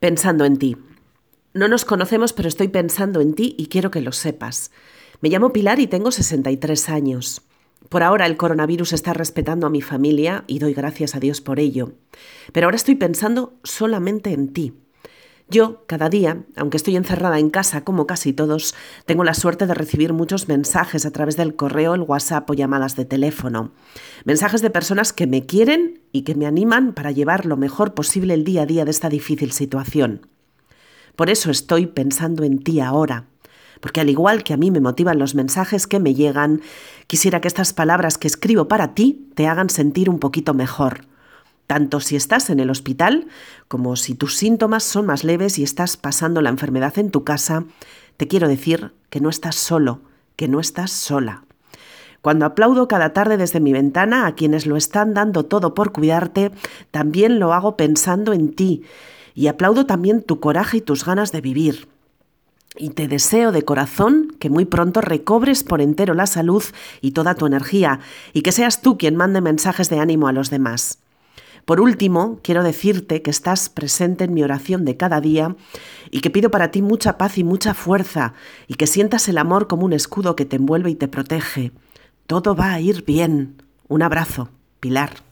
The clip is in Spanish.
Pensando en ti. No nos conocemos, pero estoy pensando en ti y quiero que lo sepas. Me llamo Pilar y tengo 63 años. Por ahora el coronavirus está respetando a mi familia y doy gracias a Dios por ello. Pero ahora estoy pensando solamente en ti. Yo, cada día, aunque estoy encerrada en casa como casi todos, tengo la suerte de recibir muchos mensajes a través del correo, el WhatsApp o llamadas de teléfono. Mensajes de personas que me quieren y que me animan para llevar lo mejor posible el día a día de esta difícil situación. Por eso estoy pensando en ti ahora, porque al igual que a mí me motivan los mensajes que me llegan, quisiera que estas palabras que escribo para ti te hagan sentir un poquito mejor tanto si estás en el hospital como si tus síntomas son más leves y estás pasando la enfermedad en tu casa, te quiero decir que no estás solo, que no estás sola. Cuando aplaudo cada tarde desde mi ventana a quienes lo están dando todo por cuidarte, también lo hago pensando en ti y aplaudo también tu coraje y tus ganas de vivir. Y te deseo de corazón que muy pronto recobres por entero la salud y toda tu energía y que seas tú quien mande mensajes de ánimo a los demás. Por último, quiero decirte que estás presente en mi oración de cada día y que pido para ti mucha paz y mucha fuerza y que sientas el amor como un escudo que te envuelve y te protege. Todo va a ir bien. Un abrazo, Pilar.